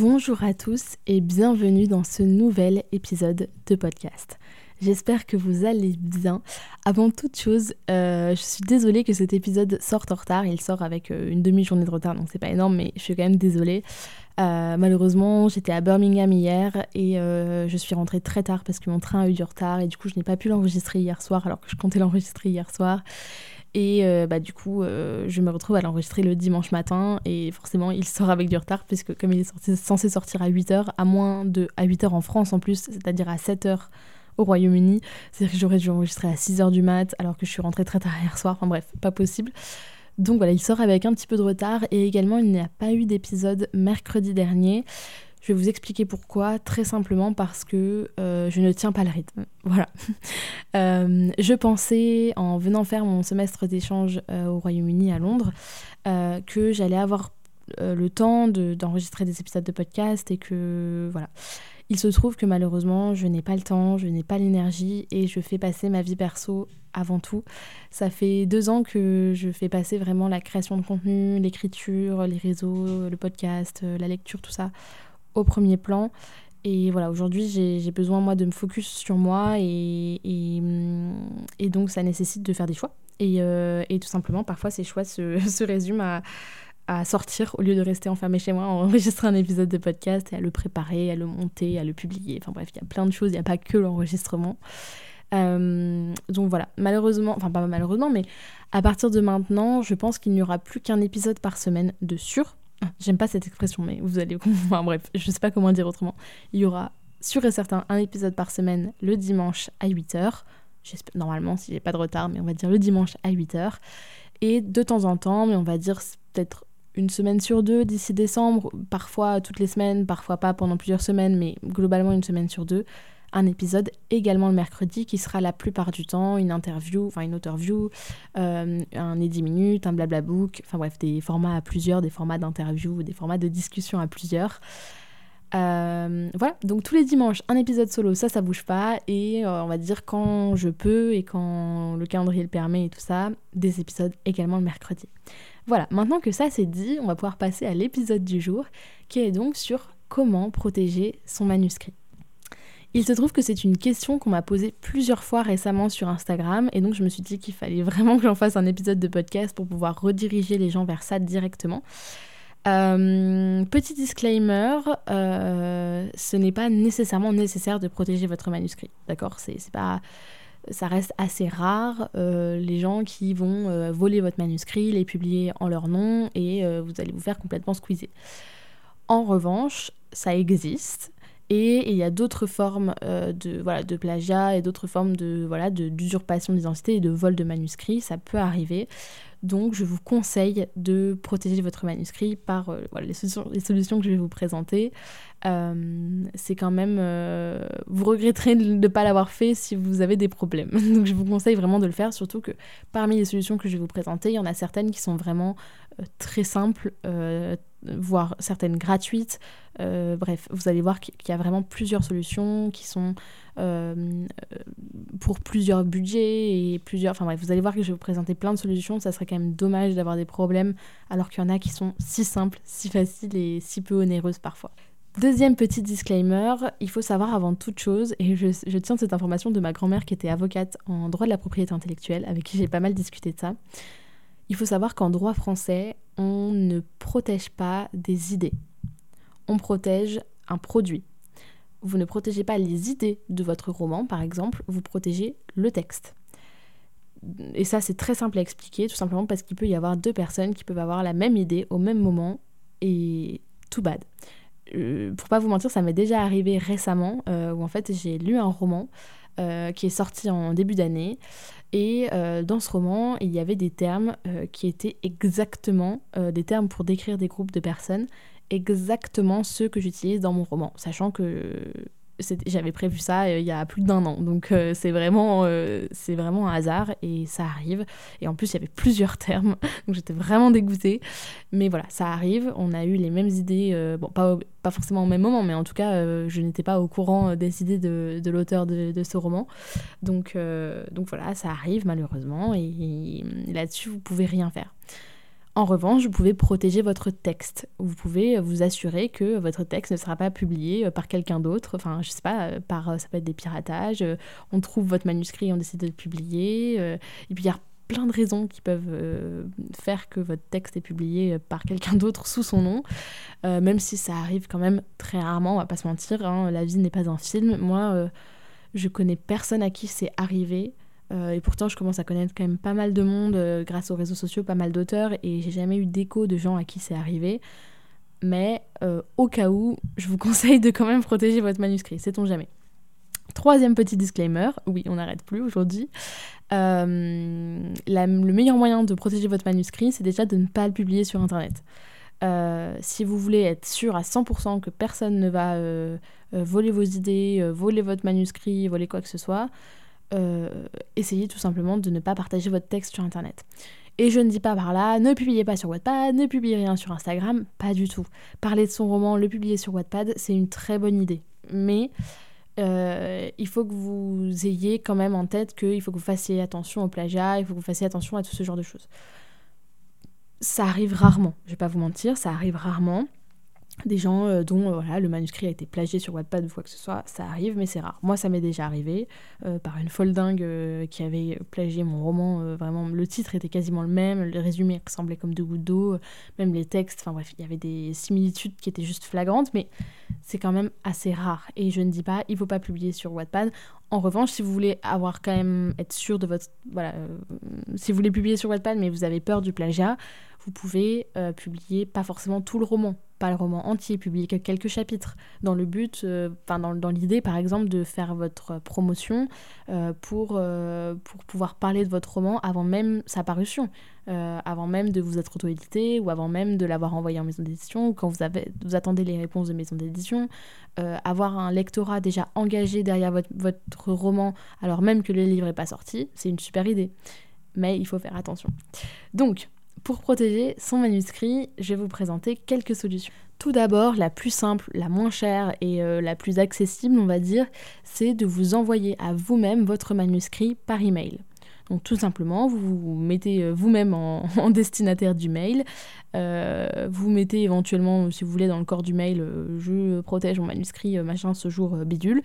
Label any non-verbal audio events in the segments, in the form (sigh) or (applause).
Bonjour à tous et bienvenue dans ce nouvel épisode de podcast. J'espère que vous allez bien. Avant toute chose, euh, je suis désolée que cet épisode sorte en retard. Il sort avec euh, une demi-journée de retard, donc c'est pas énorme, mais je suis quand même désolée. Euh, malheureusement, j'étais à Birmingham hier et je suis rentrée très tard parce que mon train a eu du retard et du coup, je n'ai pas pu l'enregistrer hier soir alors que je comptais l'enregistrer hier soir. Et euh, bah, du coup, euh, je me retrouve à l'enregistrer le dimanche matin. Et forcément, il sort avec du retard, puisque comme il est censé sortir à 8h, à moins de à 8h en France en plus, c'est-à-dire à 7h au Royaume-Uni. C'est-à-dire que j'aurais dû enregistrer à 6h du mat, alors que je suis rentrée très tard hier soir. Enfin bref, pas possible. Donc voilà, il sort avec un petit peu de retard. Et également, il n'y a pas eu d'épisode mercredi dernier. Je vais vous expliquer pourquoi, très simplement parce que euh, je ne tiens pas le rythme. (laughs) Voilà. Euh, je pensais, en venant faire mon semestre d'échange euh, au Royaume-Uni à Londres, que j'allais avoir le temps d'enregistrer des épisodes de podcast et que voilà. Il se trouve que malheureusement, je n'ai pas le temps, je n'ai pas l'énergie et je fais passer ma vie perso avant tout. Ça fait deux ans que je fais passer vraiment la création de contenu, l'écriture, les réseaux, le podcast, la lecture, tout ça au premier plan. Et voilà, aujourd'hui, j'ai besoin, moi, de me focus sur moi et, et, donc ça nécessite de faire des choix. Et, euh, et tout simplement, parfois, ces choix se, (laughs) se résument à, à, sortir au lieu de rester enfermé chez moi, à enregistrer un épisode de podcast et à le préparer, à le monter, à le publier. Enfin bref, il y a plein de choses, il n'y a pas que l'enregistrement. Euh, donc voilà, malheureusement, enfin pas malheureusement, mais à partir de maintenant, je pense qu'il n'y aura plus qu'un épisode par semaine de sûr J'aime pas cette expression, mais vous allez comprendre. bref, je sais pas comment dire autrement. Il y aura sûr et certain un épisode par semaine le dimanche à 8h. Normalement, n'y a pas de retard, mais on va dire le dimanche à 8h. Et de temps en temps, mais on va dire peut-être une semaine sur deux d'ici décembre, parfois toutes les semaines, parfois pas pendant plusieurs semaines, mais globalement une semaine sur deux, un épisode également le mercredi qui sera la plupart du temps une interview, enfin une interview, euh, un et 10 minutes, un blabla book, enfin bref, des formats à plusieurs, des formats d'interview, des formats de discussion à plusieurs. Euh, voilà, donc tous les dimanches, un épisode solo, ça, ça bouge pas. Et euh, on va dire quand je peux et quand le calendrier le permet et tout ça, des épisodes également le mercredi. Voilà, maintenant que ça c'est dit, on va pouvoir passer à l'épisode du jour qui est donc sur comment protéger son manuscrit. Il se trouve que c'est une question qu'on m'a posée plusieurs fois récemment sur Instagram et donc je me suis dit qu'il fallait vraiment que j'en fasse un épisode de podcast pour pouvoir rediriger les gens vers ça directement. Euh, petit disclaimer, euh, ce n'est pas nécessairement nécessaire de protéger votre manuscrit, d'accord? C'est pas, ça reste assez rare euh, les gens qui vont voler votre manuscrit, les publier en leur nom et vous allez vous faire complètement squeezer. En revanche, ça existe et il y a d'autres formes euh, de, voilà, de plagiat et d'autres formes de voilà d'usurpation d'identité et de vol de manuscrits. Ça peut arriver. Donc je vous conseille de protéger votre manuscrit par euh, voilà, les, solutions, les, solutions, que je vais vous présenter. Euh, c'est quand même... vous regretterez de ne pas l'avoir fait si vous avez des problèmes. (laughs) Donc je vous conseille vraiment de le faire, surtout que parmi les solutions que je vais vous présenter, il y en a certaines qui sont vraiment très simples, voire certaines gratuites. Euh, bref, vous allez voir qu'il y a vraiment plusieurs solutions qui sont euh, pour plusieurs budgets et plusieurs... Enfin bref, vous allez voir que je vais vous présenter plein de solutions. Ça serait quand même dommage d'avoir des problèmes alors qu'il y en a qui sont si simples, si faciles et si peu onéreuses parfois. Deuxième petit disclaimer, il faut savoir avant toute chose, et je, tiens cette information de ma grand-mère qui était avocate en droit de la propriété intellectuelle, avec qui j'ai pas mal discuté de ça. Il faut savoir qu'en droit français, on ne protège pas des idées. On protège un produit. Vous ne protégez pas les idées de votre roman, par exemple, vous protégez le texte. Et ça, c'est très simple à expliquer, tout simplement parce qu'il peut y avoir deux personnes qui peuvent avoir la même idée au même moment et tout bad. Euh, pour pas vous mentir, ça m'est déjà arrivé récemment euh, où en fait j'ai lu un roman qui est sorti en début d'année. Et dans ce roman, il y avait des termes qui étaient exactement des termes pour décrire des groupes de personnes, exactement ceux que j'utilise dans mon roman, sachant que j'avais prévu ça euh, il y a plus d'un an. Donc euh, c'est vraiment, euh, c'est vraiment un hasard et ça arrive. Et en plus, il y avait plusieurs termes, (laughs) donc j'étais vraiment dégoûtée. Mais voilà, ça arrive. On a eu les mêmes idées, bon, pas, pas forcément au même moment, mais en tout cas, je n'étais pas au courant des idées de, de l'auteur de, ce roman. Donc, donc voilà, ça arrive malheureusement. Et, et là-dessus, vous pouvez rien faire. En revanche, vous pouvez protéger votre texte. Vous pouvez vous assurer que votre texte ne sera pas publié euh, par quelqu'un d'autre. Enfin, je sais pas, euh, euh, ça peut être des piratages. On trouve votre manuscrit et on décide de le publier. Et puis il y a plein de raisons qui peuvent faire que votre texte est publié par quelqu'un d'autre sous son nom, même si ça arrive quand même très rarement, on va pas se mentir, hein. la vie n'est pas un film. Moi, je connais personne à qui c'est arrivé euh, et pourtant, je commence à connaître quand même pas mal de monde euh, grâce aux réseaux sociaux, pas mal d'auteurs, et j'ai jamais eu d'écho de gens à qui c'est arrivé. Mais euh, au cas où, je vous (laughs) conseille de quand même protéger votre manuscrit, sait-on jamais. Troisième petit disclaimer, oui, on n'arrête plus aujourd'hui. le meilleur moyen de protéger votre manuscrit, c'est déjà de ne pas le publier sur Internet. si vous voulez être sûr à 100% que personne ne va voler vos idées, voler votre manuscrit, voler quoi que ce soit, euh, essayez tout simplement de ne pas partager votre texte sur Internet. Et je ne dis pas par là, ne publiez pas sur Wattpad, ne publiez rien sur Instagram, pas du tout. Parler de son roman, le publier sur Wattpad, c'est une très bonne idée. Mais euh, il faut que vous ayez quand même en tête qu'il faut que vous fassiez attention au plagiat, il faut que vous fassiez attention à tout ce genre de choses. Ça arrive rarement, je vais pas vous mentir, ça arrive rarement des gens euh, dont euh, le manuscrit a été plagié sur Wattpad ou quoi que ce soit, ça arrive, mais c'est rare. Moi, ça m'est déjà arrivé euh, par une folle dingue qui avait plagié mon roman. vraiment, le titre était quasiment le même, le résumé ressemblait comme deux gouttes d'eau, même les textes. Enfin bref, il y avait des similitudes qui étaient juste flagrantes, mais c'est quand même assez rare. Et je ne dis pas, il faut pas publier sur Wattpad. En revanche, si vous voulez avoir quand même être sûr de votre voilà, si vous voulez publier sur Wattpad, mais vous avez peur du plagiat, vous pouvez publier pas forcément tout le roman pas le roman entier, publier quelques chapitres, dans le but, euh, enfin dans, dans l'idée par exemple de faire votre promotion euh, pour, euh, pour pouvoir parler de votre roman avant même sa parution, avant même de vous être auto-édité ou avant même de l'avoir envoyé en maison d'édition ou quand vous, avez, vous attendez les réponses de maison d'édition, avoir un lectorat déjà engagé derrière votre, votre roman alors même que le livre n'est pas sorti, c'est une super idée. Mais il faut faire attention. Donc, pour protéger son manuscrit, je vais vous présenter quelques solutions. Tout d'abord, la plus simple, la moins chère et euh, la plus accessible, on va dire, c'est de vous envoyer à vous-même votre manuscrit par email. Donc tout simplement, vous vous mettez euh, vous-même en, (laughs) destinataire du mail. Euh, vous mettez éventuellement, si vous voulez, dans le corps du mail, je protège mon manuscrit, machin, ce jour bidule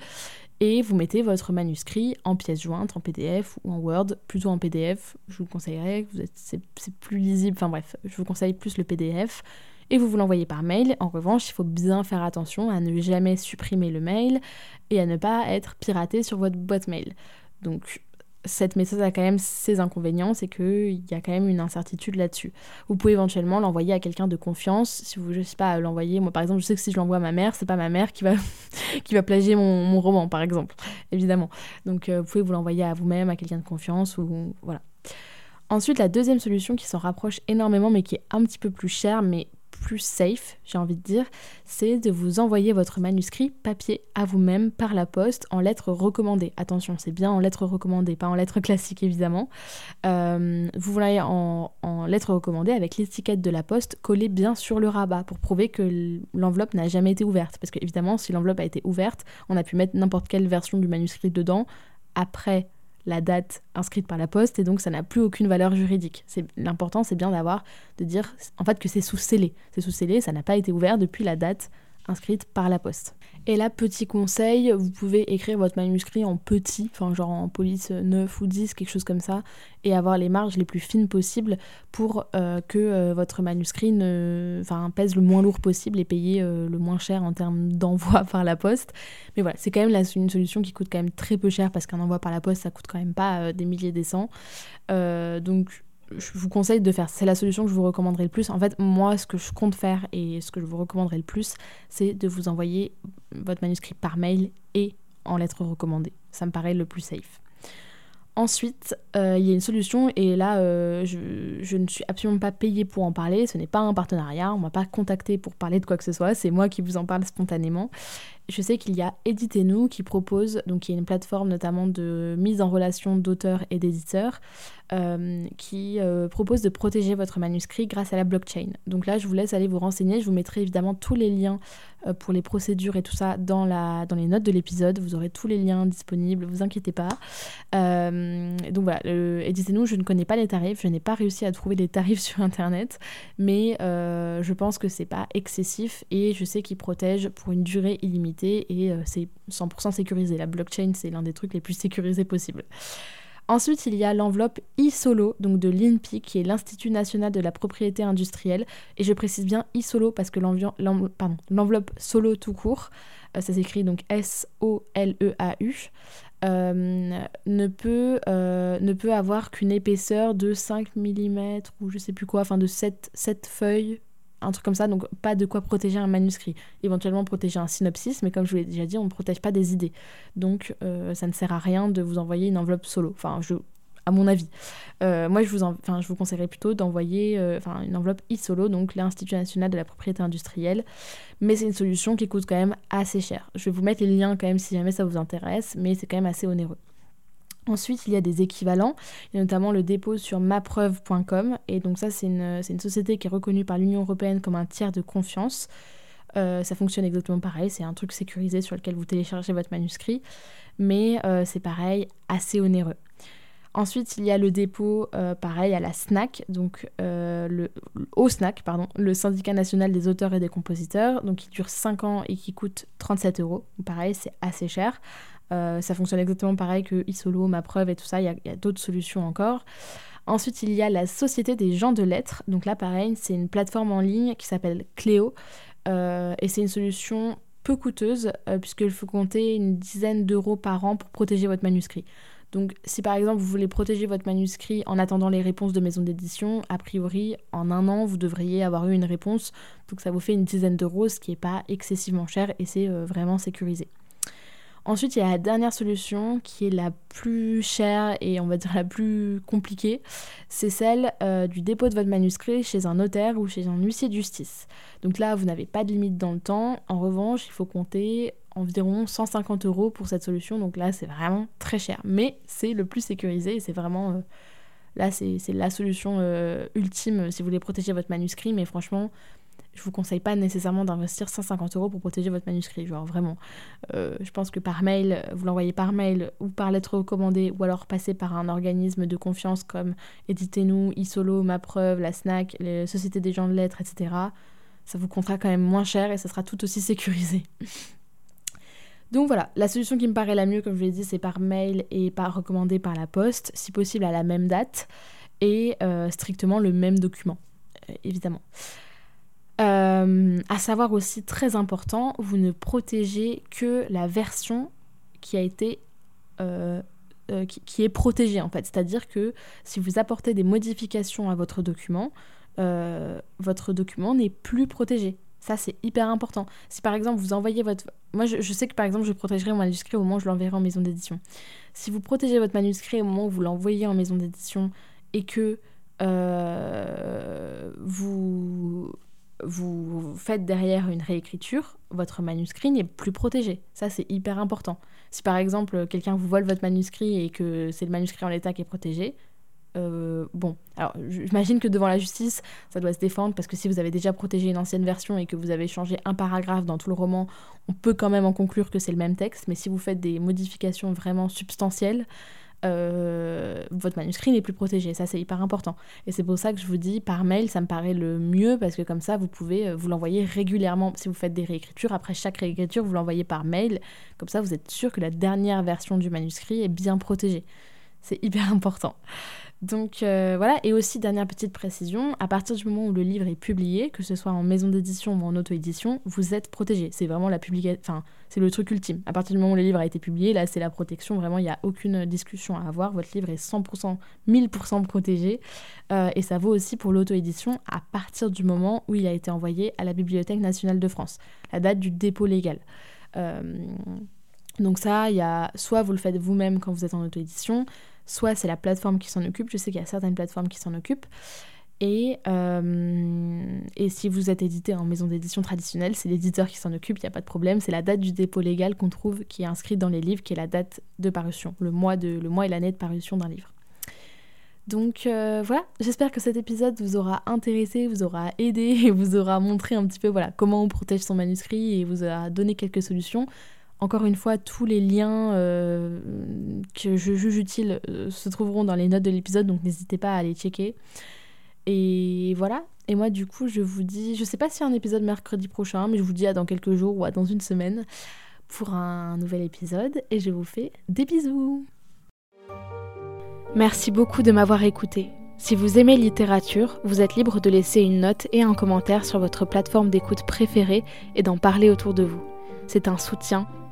et vous mettez votre manuscrit en pièce jointe, en PDF ou en Word, plutôt en PDF. Je vous conseillerais, c'est plus lisible, enfin bref, je vous conseille plus le PDF. Et vous vous l'envoyez par mail. En revanche, il faut bien faire attention à ne jamais supprimer le mail et à ne pas être piraté sur votre boîte mail. Donc cette méthode a quand même ses inconvénients, c'est qu'il y a quand même une incertitude là-dessus. Vous pouvez éventuellement l'envoyer à quelqu'un de confiance, si vous, je sais pas, l'envoyer, moi par exemple, je sais que si je l'envoie à ma mère, c'est pas ma mère qui va, (laughs) qui va plagier mon, roman, par exemple, évidemment. Donc euh, vous pouvez vous l'envoyer à vous-même, à quelqu'un de confiance, ou voilà. Ensuite, la deuxième solution qui s'en rapproche énormément, mais qui est un petit peu plus chère, mais plus safe, j'ai envie de dire, c'est de vous envoyer votre manuscrit papier à vous-même par la poste en lettres recommandées. Attention, c'est bien en lettres recommandées, pas en lettres (laughs) classiques évidemment. Euh, vous voulez en, en lettres recommandées avec l'étiquette de la poste collée bien sur le rabat pour prouver que l'enveloppe n'a jamais été ouverte. Parce que évidemment, si l'enveloppe a été ouverte, on a pu mettre n'importe quelle version du manuscrit dedans après la date inscrite par la poste et donc ça n'a plus aucune valeur juridique. C'est l'important c'est bien d'avoir de dire en fait que c'est sous scellé. C'est sous scellé, ça n'a pas été ouvert depuis la date inscrite par la poste. Et là, petit conseil, vous pouvez écrire votre manuscrit en petit, enfin genre en police 9 ou 10, quelque chose comme ça, et avoir les marges les plus fines possibles pour euh, que euh, votre manuscrit pèse le moins lourd possible et payer euh, le moins cher en termes (laughs) d'envoi par la poste. Mais voilà, c'est quand même une solution qui coûte quand même très peu cher parce qu'un envoi par la poste, ça coûte quand même pas des milliers des cents. donc je vous conseille de faire. C'est la solution que je vous recommanderais le plus. En fait, moi, ce que je compte faire et ce que je vous recommanderais le plus, c'est de vous envoyer votre manuscrit par mail et en lettres recommandées. Ça me paraît le plus safe. Ensuite, euh, il y a une solution et là, euh, je, ne suis absolument pas payée pour en parler. Ce n'est pas un partenariat. On ne m'a pas contacté pour parler de quoi que ce soit. C'est moi qui vous en parle spontanément. Je sais qu'il y a Éditez-nous qui propose, donc il y a une plateforme notamment de mise en relation d'auteurs et d'éditeurs, euh, qui propose de protéger votre manuscrit grâce à la blockchain. Donc là, je vous laisse aller vous renseigner. Je vous mettrai évidemment tous les liens pour les procédures et tout ça dans, la, dans les notes de l'épisode. Vous aurez tous les liens disponibles, vous inquiétez pas. Euh, donc voilà, éditez-nous, je ne connais pas les tarifs, je n'ai pas réussi à trouver les tarifs sur internet, mais euh, je pense que c'est pas excessif et je sais qu'ils protègent pour une durée illimitée et euh, c'est 100% sécurisé. La blockchain, c'est l'un des trucs les plus sécurisés possibles. Ensuite, il y a l'enveloppe e-solo, donc de l'INPI, qui est l'Institut national de la propriété industrielle. Et je précise bien e-solo parce que l'enveloppe solo tout court, ça s'écrit donc S-O-L-E-A-U, euh, ne, peut, euh, ne peut avoir qu'une épaisseur de 5 mm ou je sais plus quoi, enfin de 7, 7 feuilles, un truc comme ça, donc pas de quoi protéger un manuscrit. Éventuellement protéger un synopsis, mais comme je vous l'ai déjà dit, on ne protège pas des idées. Donc euh, ça ne sert à rien de vous envoyer une enveloppe solo. Enfin, à mon avis. Euh, moi, je vous, enfin, je vous conseillerais plutôt d'envoyer euh, une enveloppe e-solo, donc l'Institut national de la propriété industrielle. Mais c'est une solution qui coûte quand même assez cher. Je vais vous mettre les liens quand même si jamais ça vous intéresse, mais c'est quand même assez onéreux. Ensuite, il y a des équivalents, notamment le dépôt sur mapreuve.com. Et donc ça, c'est une, société qui est reconnue par l'Union européenne comme un tiers de confiance. Euh, ça fonctionne exactement pareil, c'est un truc sécurisé sur lequel vous téléchargez votre manuscrit, mais c'est pareil, assez onéreux. Ensuite, il y a le dépôt, euh, pareil, à la SNAC, donc euh, au SNAC, pardon, le syndicat national des auteurs et des compositeurs, donc qui dure 5 ans et qui coûte 37 euros. Pareil, c'est assez cher. Euh, ça fonctionne exactement pareil que eSolo, Ma Preuve et tout ça, il y a, d'autres solutions encore. Ensuite, il y a la Société des gens de lettres. Donc là, pareil, c'est une plateforme en ligne qui s'appelle Cléo. et c'est une solution peu coûteuse, puisqu'il faut compter une dizaine d'euros par an pour protéger votre manuscrit. Donc si par exemple vous voulez protéger votre manuscrit en attendant les réponses de maison d'édition, a priori en un an vous devriez avoir eu une réponse, donc ça vous fait une dizaine d'euros, ce qui n'est pas excessivement cher et c'est euh, vraiment sécurisé. Ensuite, il y a la dernière solution qui est la plus chère et on va dire la plus compliquée. C'est celle euh, du dépôt de votre manuscrit chez un notaire ou chez un huissier de justice. Donc là, vous n'avez pas de limite dans le temps. En revanche, il faut compter environ 150 euros pour cette solution. Donc là, c'est vraiment très cher. Mais c'est le plus sécurisé et c'est vraiment. Euh, là, c'est la solution euh, ultime si vous voulez protéger votre manuscrit. Mais franchement, je vous conseille pas nécessairement d'investir 150 euros pour protéger votre manuscrit. Genre vraiment, euh, je pense que par mail, vous l'envoyez par mail ou par lettre recommandée ou alors passer par un organisme de confiance comme Éditez-nous, iSolo, Ma Preuve, la SNAC, les sociétés des gens de lettres, etc. Ça vous coûtera quand même moins cher et ça sera tout aussi sécurisé. (laughs) Donc voilà, la solution qui me paraît la mieux, comme je l'ai dit, c'est par mail et par recommandé par la poste, si possible à la même date et euh, strictement le même document, euh, évidemment. Euh, à savoir aussi très important, vous ne protégez que la version qui a été qui, est protégée en fait. C'est-à-dire que si vous apportez des modifications à votre document, votre document n'est plus protégé. Ça, c'est hyper important. Si par exemple vous envoyez votre... Moi, je, sais que par exemple, je protégerai mon manuscrit au moment où je l'enverrai en maison d'édition. Si vous protégez votre manuscrit au moment où vous l'envoyez en maison d'édition et que euh, vous, vous faites derrière une réécriture, votre manuscrit n'est plus protégé. Ça, c'est hyper important. Si par exemple, quelqu'un vous vole votre manuscrit et que c'est le manuscrit en l'état qui est protégé, euh, bon, alors j'imagine que devant la justice, ça doit se défendre parce que si vous avez déjà protégé une ancienne version et que vous avez changé un paragraphe dans tout le roman, on peut quand même en conclure que c'est le même texte. Mais si vous faites des modifications vraiment substantielles, euh, votre manuscrit n'est plus protégé. Ça, c'est hyper important. Et c'est pour ça que je vous dis par mail, ça me paraît le mieux parce que comme ça, vous pouvez euh, vous l'envoyer régulièrement. Si vous faites des réécritures, après chaque réécriture, vous l'envoyez par mail. Comme ça, vous êtes sûr que la dernière version du manuscrit est bien protégée. C'est hyper (laughs) important. Donc euh, voilà, et aussi dernière petite précision, à partir du moment où le livre est publié, que ce soit en maison d'édition ou en auto-édition, vous êtes protégé. C'est vraiment la publication, enfin c'est le truc ultime. À partir du moment où le livre a été publié, là c'est la protection, vraiment il n'y a aucune discussion à avoir, votre livre est 100%, 1000% protégé. Euh, et ça vaut aussi pour l'auto-édition à partir du moment où il a été envoyé à la Bibliothèque nationale de France, la date du dépôt légal. Euh, Donc ça, il y a soit vous le faites vous-même quand vous êtes en auto-édition, soit c'est la plateforme qui s'en occupe. Je sais qu'il y a certaines plateformes qui s'en occupent. Et, euh, et, si vous êtes édité en maison d'édition traditionnelle, c'est l'éditeur qui s'en occupe, il n'y a pas de problème. C'est la date du dépôt légal qu'on trouve, qui est inscrite dans les livres, qui est la date de parution, le mois, de, le mois et l'année de parution d'un livre. Donc euh, voilà, j'espère que cet épisode vous aura intéressé, vous aura aidé vous aura montré un petit peu voilà, comment on protège son manuscrit et vous aura donné quelques solutions. Encore une fois, tous les liens euh, que je juge utiles euh, se trouveront dans les notes de l'épisode, donc n'hésitez pas à aller checker. Et voilà. Et moi, du coup, je vous dis, je sais pas si un épisode mercredi prochain, mais je vous dis à dans quelques jours ou à dans une semaine pour un nouvel épisode. Et je vous fais des bisous. Merci beaucoup de m'avoir écouté. Si vous aimez littérature, vous êtes libre de laisser une note et un commentaire sur votre plateforme d'écoute préférée et d'en parler autour de vous c'est un soutien